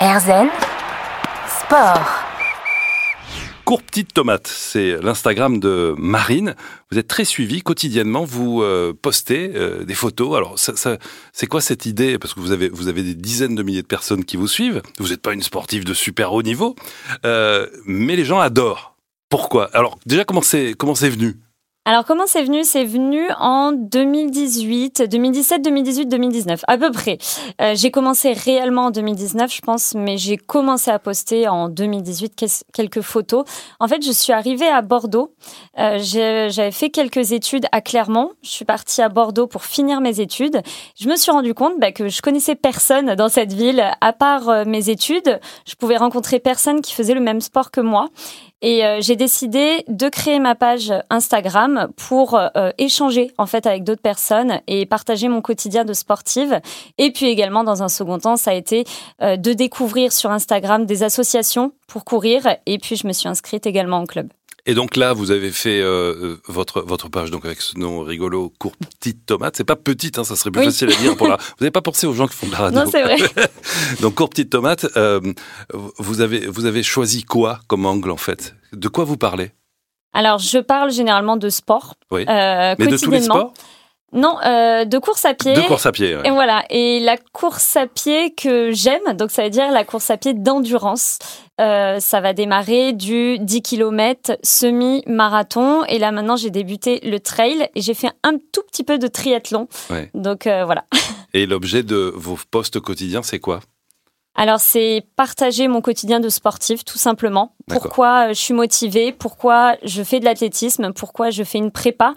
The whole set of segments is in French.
Erzen Sport. Cours Petite Tomate, c'est l'Instagram de Marine. Vous êtes très suivi quotidiennement, vous euh, postez euh, des photos. Alors, c'est quoi cette idée? Parce que vous avez, vous avez des dizaines de milliers de personnes qui vous suivent. Vous n'êtes pas une sportive de super haut niveau, euh, mais les gens adorent. Pourquoi? Alors, déjà, comment c'est venu? Alors comment c'est venu? C'est venu en 2018, 2017, 2018, 2019, à peu près. Euh, j'ai commencé réellement en 2019, je pense, mais j'ai commencé à poster en 2018 quelques photos. En fait, je suis arrivée à Bordeaux. Euh, J'avais fait quelques études à Clermont. Je suis partie à Bordeaux pour finir mes études. Je me suis rendu compte bah, que je connaissais personne dans cette ville à part euh, mes études. Je pouvais rencontrer personne qui faisait le même sport que moi. Et j'ai décidé de créer ma page Instagram pour euh, échanger en fait avec d'autres personnes et partager mon quotidien de sportive. Et puis également dans un second temps, ça a été euh, de découvrir sur Instagram des associations pour courir. Et puis je me suis inscrite également en club. Et donc là, vous avez fait euh, votre votre page donc avec ce nom rigolo, court petite tomate. C'est pas petite, hein, ça serait plus facile à dire pour la. Vous n'avez pas pensé aux gens qui font de la radio. Non, c'est vrai. donc court petite tomate. Euh, vous avez vous avez choisi quoi comme angle en fait? De quoi vous parlez? Alors je parle généralement de sport. Oui. Mais de tous les sports. Non, euh, de course à pied. De course à pied. Ouais. Et voilà. Et la course à pied que j'aime, donc ça veut dire la course à pied d'endurance. Euh, ça va démarrer du 10 km semi-marathon. Et là maintenant, j'ai débuté le trail et j'ai fait un tout petit peu de triathlon. Ouais. Donc euh, voilà. Et l'objet de vos postes quotidiens, c'est quoi? Alors c'est partager mon quotidien de sportif tout simplement. Pourquoi je suis motivée, pourquoi je fais de l'athlétisme, pourquoi je fais une prépa?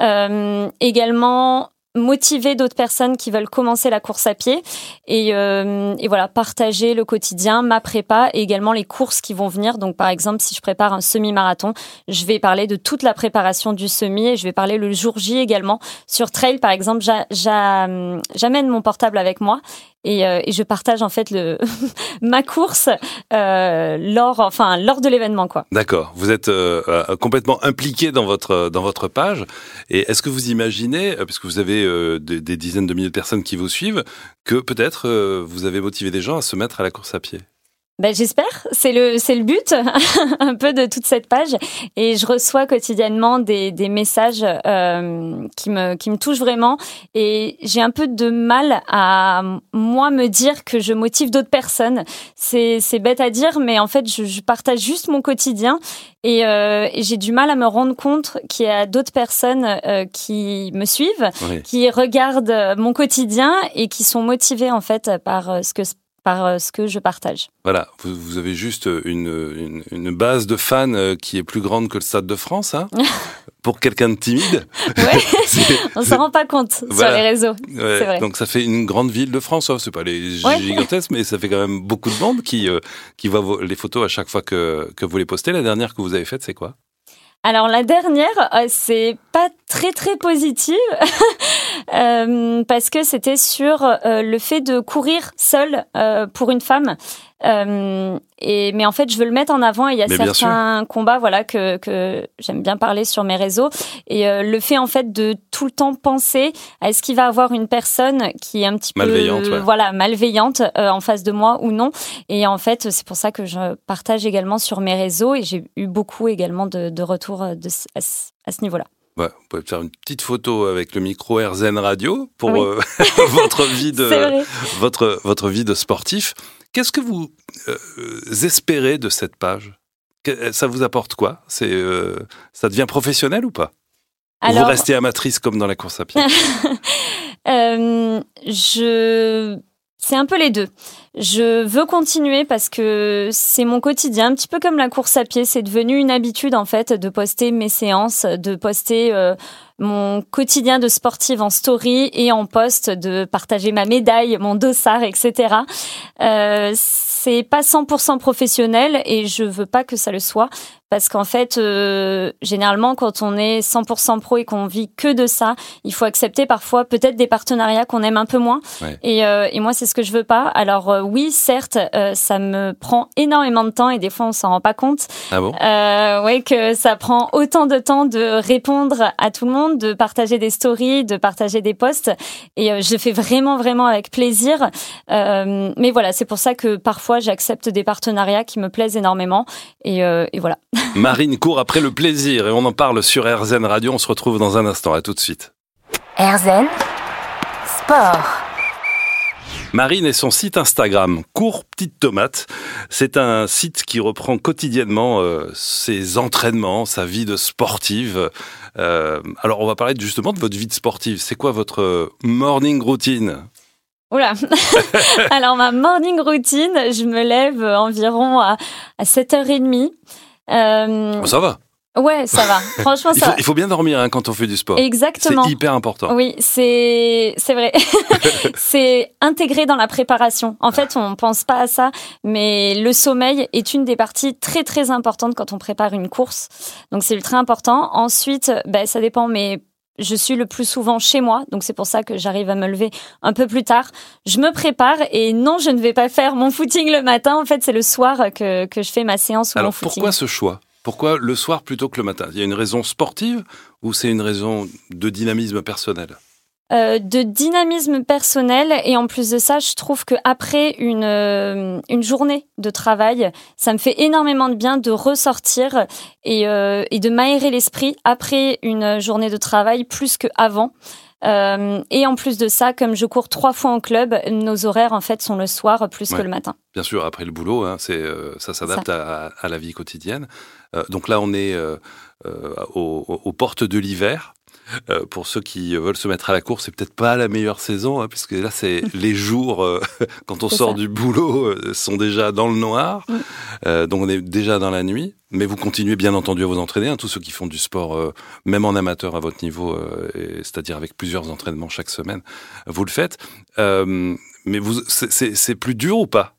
Euh, également motiver d'autres personnes qui veulent commencer la course à pied et, euh, et, voilà partager le quotidien, ma prépa et également les courses qui vont venir. Donc par exemple, si je prépare un semi-marathon, je vais parler de toute la préparation du semi et je vais parler le jour J également. Sur trail par exemple, j'amène mon portable avec moi et, euh, et, je partage en fait ma course euh, lors enfin lors de l'événement quoi. D'accord. Vous êtes euh, complètement impliqué dans votre dans votre page et est-ce que vous imaginez puisque vous avez des, dizaines de milliers de personnes qui vous suivent que peut-être vous avez motivé des gens à se mettre à la course à pied? Ben, j'espère, c'est le c'est le but un peu de toute cette page et je reçois quotidiennement des, des messages euh, qui me qui me touchent vraiment et j'ai un peu de mal à moi me dire que je motive d'autres personnes. C'est c'est bête à dire mais en fait je, je partage juste mon quotidien et, euh, et j'ai du mal à me rendre compte qu'il y a d'autres personnes euh, qui me suivent, oui. qui regardent mon quotidien et qui sont motivées en fait par euh, ce que par euh, ce que je partage. Voilà, vous, vous avez juste une, une, une, base de fans euh, qui est plus grande que le Stade de France, hein pour quelqu'un de timide. Ouais, on s'en rend pas compte voilà. sur les réseaux. Ouais. C'est vrai. Donc ça fait une grande ville de France, hein. c'est pas les Ouais. gigantesques, mais ça fait quand même beaucoup de monde qui euh, qui voit vos- les photos à chaque fois que que vous les postez. La dernière que vous avez faite, c'est quoi? Alors la dernière, euh, c'est pas très très positive euh, parce que c'était sur euh, le fait de courir seule pour une femme. Euh, et mais en fait, je veux le mettre en avant. Et il y a Mais certains combats, voilà, que que j'aime bien parler sur mes réseaux. Et euh, le fait en fait de tout le temps penser à est-ce qu'il va avoir une personne qui est un petit Malveillante, peu, ouais. voilà, malveillante euh, en face de moi ou non. Et en fait, c'est pour ça que je partage également sur mes réseaux. Et j'ai eu beaucoup également de, de retours de, à ce, à ce niveau-là. Ouais, vous pouvez faire une petite photo avec le micro RZN Radio pour Oui. votre vie de votre votre vie de sportif. Qu'est-ce que vous euh, espérez de cette page? Que- Ça vous apporte quoi? C'est euh, ça devient professionnel ou pas? Ou Alors, Vous restez amatrice comme dans la course à pied? Euh, je, c'est un peu les deux. Je veux continuer parce que c'est mon quotidien, un petit peu comme la course à pied. C'est devenu une habitude en fait de poster mes séances, de poster euh, mon quotidien de sportive en story et en post, de partager ma médaille, mon dossard, etc. Euh, c'est pas 100% professionnel et je veux pas que ça le soit parce qu'en fait, euh, généralement, quand on est 100% pro et qu'on vit que de ça, il faut accepter parfois peut-être des partenariats qu'on aime un peu moins. Ouais. Et, euh, et moi, c'est ce que je veux pas. Alors, euh, oui, certes, ça me prend énormément de temps et des fois on s'en rend pas compte. Ah bon? Ouais, que ça prend autant de temps de répondre à tout le monde, de partager des stories, de partager des posts. Et je fais vraiment, vraiment avec plaisir. mais voilà, c'est pour ça que parfois j'accepte des partenariats qui me plaisent énormément. Et, et voilà. Marine court après le plaisir et on en parle sur RZN Radio. On se retrouve dans un instant. À tout de suite. RZN Sport. Marine et son site Instagram, Cours Petite Tomate. C'est un site qui reprend quotidiennement euh, ses entraînements, sa vie de sportive. Euh, alors, on va parler justement de votre vie de sportive. C'est quoi votre morning routine? Oula Alors, ma morning routine, je me lève environ à, à 7h30. Euh, ça va Ouais, ça va. Franchement, ça il faut, il faut bien dormir hein, quand on fait du sport. Exactement. C'est hyper important. Oui, c'est c'est vrai. c'est intégré dans la préparation. En fait, on pense pas à ça, mais le sommeil est une des parties très très importantes quand on prépare une course. Donc c'est ultra important. Ensuite, ben, ça dépend, mais je suis le plus souvent chez moi, donc c'est pour ça que j'arrive à me lever un peu plus tard. Je me prépare et non, je ne vais pas faire mon footing le matin. En fait, c'est le soir que, que je fais ma séance ou Alors, mon footing. pourquoi ce choix? Pourquoi le soir plutôt que le matin? Il y a une raison sportive ou c'est une raison de dynamisme personnel? Euh, de dynamisme personnel et en plus de ça, je trouve que après une euh, une journée de travail, ça me fait énormément de bien de ressortir et, euh, et de m'aérer l'esprit après une journée de travail plus que avant. Et en plus de ça, comme je cours trois fois en club, nos horaires en fait sont le soir plus Ouais. que le matin. Bien sûr, après le boulot, hein, c'est ça s'adapte à, à la vie quotidienne. Donc là, on est aux, aux portes de l'hiver. Euh, pour ceux qui veulent se mettre à la course, c'est peut-être pas la meilleure saison, hein, puisque là, c'est les jours euh, quand on sort ça. du boulot euh, sont déjà dans le noir, donc on est déjà dans la nuit. Mais vous continuez bien entendu à vous entraîner. hein, tous ceux qui font du sport, même en amateur à votre niveau, c'est-à-dire avec plusieurs entraînements chaque semaine, vous le faites. Mais vous, c'est- plus dur ou pas?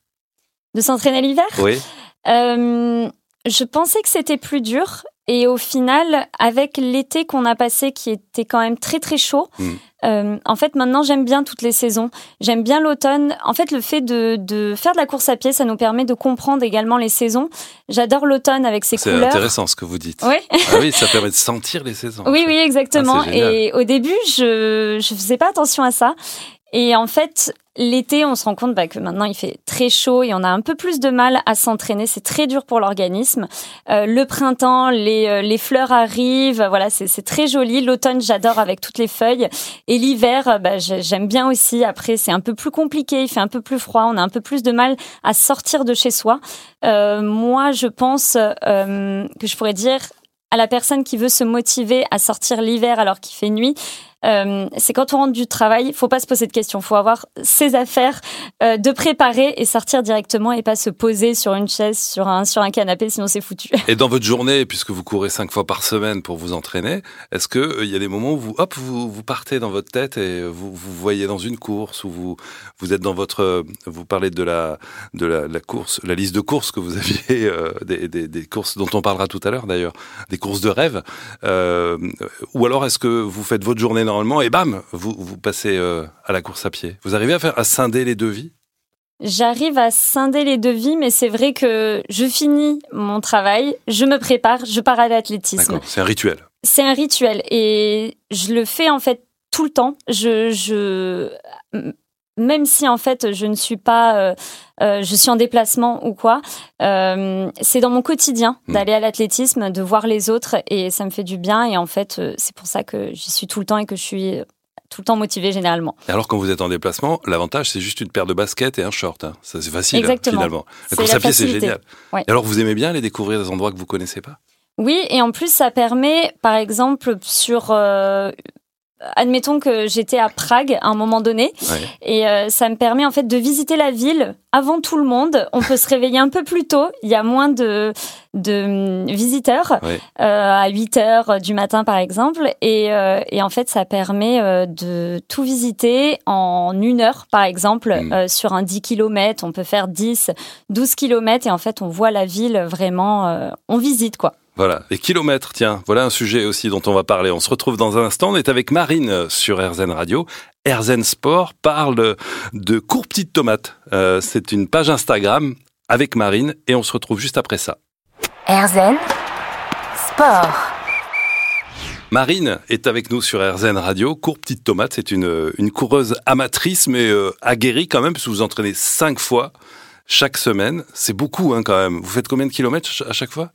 De s'entraîner l'hiver? Oui. Je pensais que c'était plus dur. Et au final, avec l'été qu'on a passé, qui était quand même très très chaud, Mm. euh, en fait maintenant j'aime bien toutes les saisons. J'aime bien l'automne. En fait, le fait de, de faire de la course à pied, ça nous permet de comprendre également les saisons. J'adore l'automne avec ses C'est couleurs. intéressant ce que vous dites. Oui. Ah oui, ça permet de sentir les saisons. Oui, oui, exactement. Ah, c'est génial. et au début, je je faisais pas attention à ça. Et en fait, l'été, on se rend compte bah, que maintenant il fait très chaud et on a un peu plus de mal à s'entraîner. C'est très dur pour l'organisme. Euh, le printemps, les, euh, les fleurs arrivent. Voilà, c'est très joli. L'automne, j'adore avec toutes les feuilles. Et l'hiver, euh, bah, j'ai- j'aime bien aussi. Après, c'est un peu plus compliqué. Il fait un peu plus froid. On a un peu plus de mal à sortir de chez soi. Euh, moi, je pense euh, que je pourrais dire à la personne qui veut se motiver à sortir l'hiver alors qu'il fait nuit, euh, c'est quand on rentre du travail, il faut pas se poser de questions, faut avoir ses affaires euh, de préparer et sortir directement et pas se poser sur une chaise, sur un canapé, sinon c'est foutu. Et dans votre journée, puisque vous courez cinq fois par semaine pour vous entraîner, est-ce que euh, il y a des moments où vous, hop, vous, partez dans votre tête et vous vous voyez dans une course ou vous êtes dans votre, euh, vous parlez de la course, la liste de courses que vous aviez, euh, des, des, courses dont on parlera tout à l'heure d'ailleurs, des courses de rêve, euh, ou alors est-ce que vous faites votre journée normalement et bam, vous vous passez euh, à la course à pied. Vous arrivez à faire à scinder les deux vies J'arrive à scinder les devis, mais c'est vrai que je finis mon travail, je me prépare, je pars à l'athlétisme. D'accord, c'est un rituel. C'est un rituel et je le fais en fait tout le temps. Je, je, même si en fait je ne suis pas, euh, euh, je suis en déplacement ou quoi, euh, c'est dans mon quotidien Mm. d'aller à l'athlétisme, de voir les autres et ça me fait du bien et en fait c'est pour ça que j'y suis tout le temps et que je suis tout le temps motivée généralement. Et alors quand vous êtes en déplacement, l'avantage c'est juste une paire de baskets et un short. Hein. Ça c'est facile hein, Exactement. finalement. La course à pied c'est génial. Ouais. Et alors vous aimez bien aller découvrir des endroits que vous connaissez pas? Oui, et en plus, ça permet, par exemple, sur... euh, admettons que j'étais à Prague à un moment donné, Ouais. et euh, ça me permet en fait de visiter la ville avant tout le monde. On peut se réveiller un peu plus tôt, il y a moins de, de hum, visiteurs, Ouais. euh, à 8 heures du matin par exemple, et, euh, et en fait ça permet euh, de tout visiter en une heure par exemple, Mm. euh, sur un 10 km, on peut faire 10, 12 km, et en fait on voit la ville vraiment, euh, on visite quoi. Voilà, les kilomètres, tiens, voilà un sujet aussi dont on va parler. On se retrouve dans un instant, on est avec Marine sur RZN Radio. Erzen Sport parle de, cours petites tomates. Euh, c'est une page Instagram avec Marine et on se retrouve juste après ça. Erzen Sport. Marine est avec nous sur RZN Radio. Cours Petite Tomate, c'est une, une coureuse amatrice mais euh, aguerrie quand même, parce que vous entraînez cinq fois chaque semaine. C'est beaucoup hein, quand même. Vous faites combien de kilomètres à chaque fois?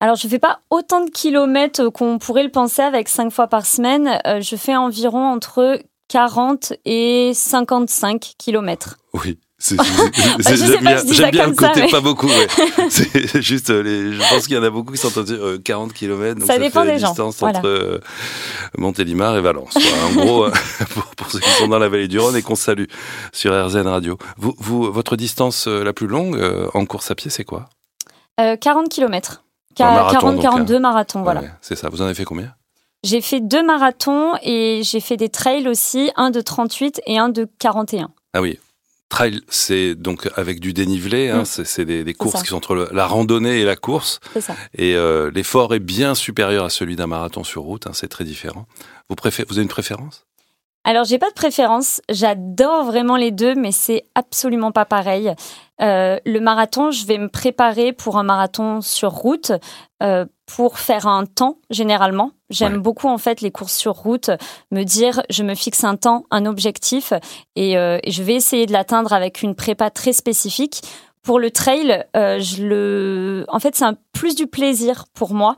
Alors, je fais pas autant de kilomètres qu'on pourrait le penser avec cinq fois par semaine. Euh, je fais environ entre 40 et 55 kilomètres. Oui. J'aime bien, bien le côté pas beaucoup. Ouais. c'est juste, euh, les, je pense qu'il y en a beaucoup qui sont euh, 40 km. Donc ça, dépend fait des gens. distance entre euh, Montélimar et Valence. en gros, euh, pour, pour, ceux qui sont dans la vallée du Rhône et qu'on salue sur RZN Radio. Vous, vous, votre distance la plus longue en course à pied, c'est quoi? 40 km. 40-42 marathons, voilà. Ouais, c'est ça. Vous en avez fait combien? J'ai fait deux marathons et j'ai fait des trails aussi, un de 38 et un de 41. Ah oui, Trail, c'est donc avec du dénivelé, hein, mm. c'est des, des courses qui sont entre la randonnée et la course. Ça. Et euh, l'effort est bien supérieur à celui d'un marathon sur route, hein, c'est très différent. Vous, préférez, vous avez une préférence? Alors j'ai pas de préférence, j'adore vraiment les deux, mais c'est absolument pas pareil. Euh, le marathon, je vais me préparer pour un marathon sur route euh, pour faire un temps généralement. J'aime Ouais. beaucoup en fait les courses sur route, me dire je me fixe un temps, un objectif et, euh, et je vais essayer de l'atteindre avec une prépa très spécifique. Pour le trail, euh, je le, en fait c'est un plus du plaisir pour moi.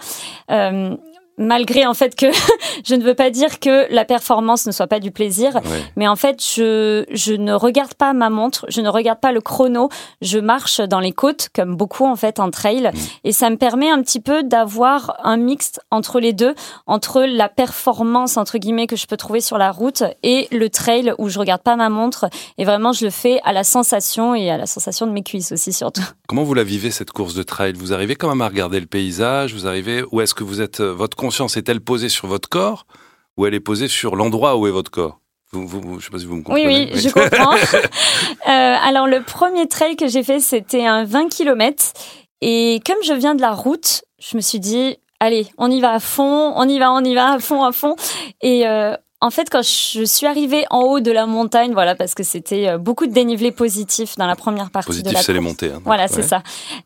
Malgré en fait que je ne veux pas dire que la performance ne soit pas du plaisir, mais en fait je, je ne regarde pas ma montre, je ne regarde pas le chrono, je marche dans les côtes comme beaucoup en fait en trail et ça me permet un petit peu d'avoir un mixte entre les deux, entre la performance entre guillemets que je peux trouver sur la route et le trail où je regarde pas ma montre et vraiment je le fais à la sensation et à la sensation de mes cuisses aussi surtout. Comment vous la vivez cette course de trail? Vous arrivez quand même à regarder le paysage Vous arrivez Ou est-ce que vous êtes euh, votre conscience est-elle posée sur votre corps ou elle est posée sur l'endroit où est votre corps? Vous, vous, vous- Je sais pas si vous me Oui, comprenez. oui, je comprends. Euh, alors, le premier trail que j'ai fait, c'était un 20 km. Et comme je viens de la route, je me suis dit, allez, on y va à fond, on y va, on y va à fond, à fond. Et euh, en fait, quand je suis arrivée en haut de la montagne, voilà, parce que c'était euh, beaucoup de dénivelé positif dans la première partie de Positif, la c'est les montées. hein, Voilà, ouais. c'est ça.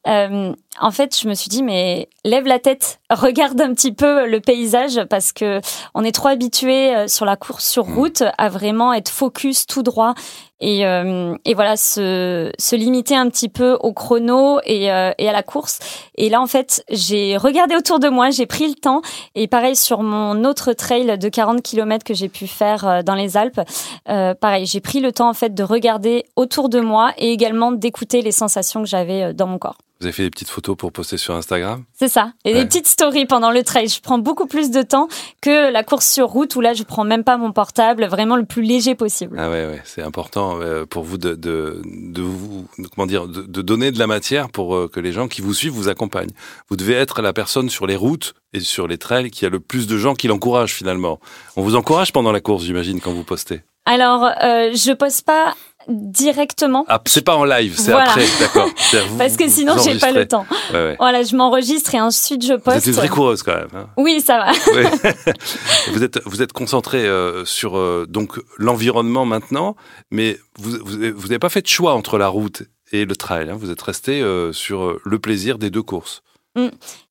Euh, en fait, je me suis dit, mais lève la tête, regarde un petit peu le paysage parce que on est trop habitué euh, sur la course sur Mm. route à vraiment être focus tout droit et, euh, et voilà se, se limiter un petit peu au chrono et, euh, et à la course. Et là, en fait, j'ai regardé autour de moi, j'ai pris le temps et pareil sur mon autre trail de 40 km que j'ai pu faire euh, dans les Alpes, euh, pareil, j'ai pris le temps en fait de regarder autour de moi et également d'écouter les sensations que j'avais euh, dans mon corps. Vous avez fait des petites photos pour poster sur Instagram? C'est ça. Et Ouais. des petites stories pendant le trail. Je prends beaucoup plus de temps que la course sur route où là, je prends même pas mon portable, vraiment le plus léger possible. Ah ouais, ouais, c'est important euh, pour vous de, de, de vous comment dire de, de donner de la matière pour euh, que les gens qui vous suivent vous accompagnent. Vous devez être la personne sur les routes et sur les trails qui a le plus de gens qui l'encouragent finalement. On vous encourage pendant la course, j'imagine, quand vous postez? Alors, euh, je poste pas directement. Ah, c'est pas en live, c'est Voilà. après, d'accord. Vous- Parce que vous sinon, j'ai pas le temps. Ouais, ouais. Voilà, je m'enregistre et ensuite je Vous poste. êtes une vraie coureuse quand même. hein. Oui, ça va. Vous êtes vous êtes concentré euh, sur euh, donc l'environnement maintenant, mais vous vous vous n'avez pas fait de choix entre la route et le trail. hein. Vous êtes resté euh, sur le plaisir des deux courses.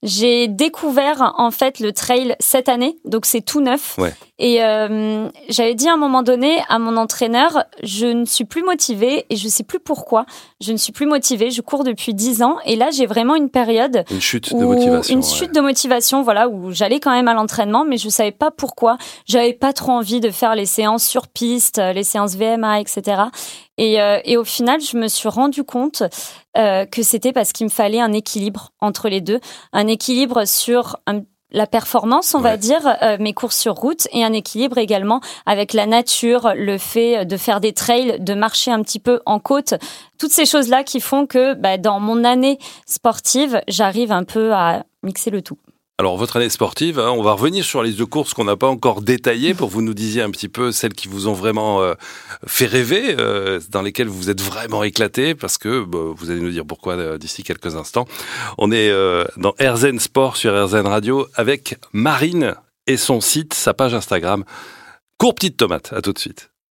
J'ai découvert en fait le trail cette année, donc c'est tout neuf. Ouais. Et euh, j'avais dit à un moment donné à mon entraîneur, je ne suis plus motivée et je sais plus pourquoi. Je ne suis plus motivée. Je cours depuis 10 ans et là j'ai vraiment une période Une chute où- de motivation. une ouais. chute de motivation, voilà, où j'allais quand même à l'entraînement, mais je savais pas pourquoi. J'avais pas trop envie de faire les séances sur piste, euh, les séances VMA, etc. Et, euh, et au final, je me suis rendu compte euh, que c'était parce qu'il me fallait un équilibre entre les deux, un équilibre sur un- la performance, on va dire, euh, mes courses sur route, et un équilibre également avec la nature, le fait de faire des trails, de marcher un petit peu en côte, toutes ces choses-là qui font que bah, dans mon année sportive, j'arrive un peu à mixer le tout. Alors votre année sportive, hein, on va revenir sur les deux courses qu'on n'a pas encore détaillées pour que vous nous disiez un petit peu celles qui vous ont vraiment euh, fait rêver, euh, dans lesquelles vous êtes vraiment éclaté, parce que bah, vous allez nous dire pourquoi euh, d'ici quelques instants. On est dans RZN Sport sur RZN Radio avec Marine et son site, sa page Instagram. Cours petite tomate, à tout de suite.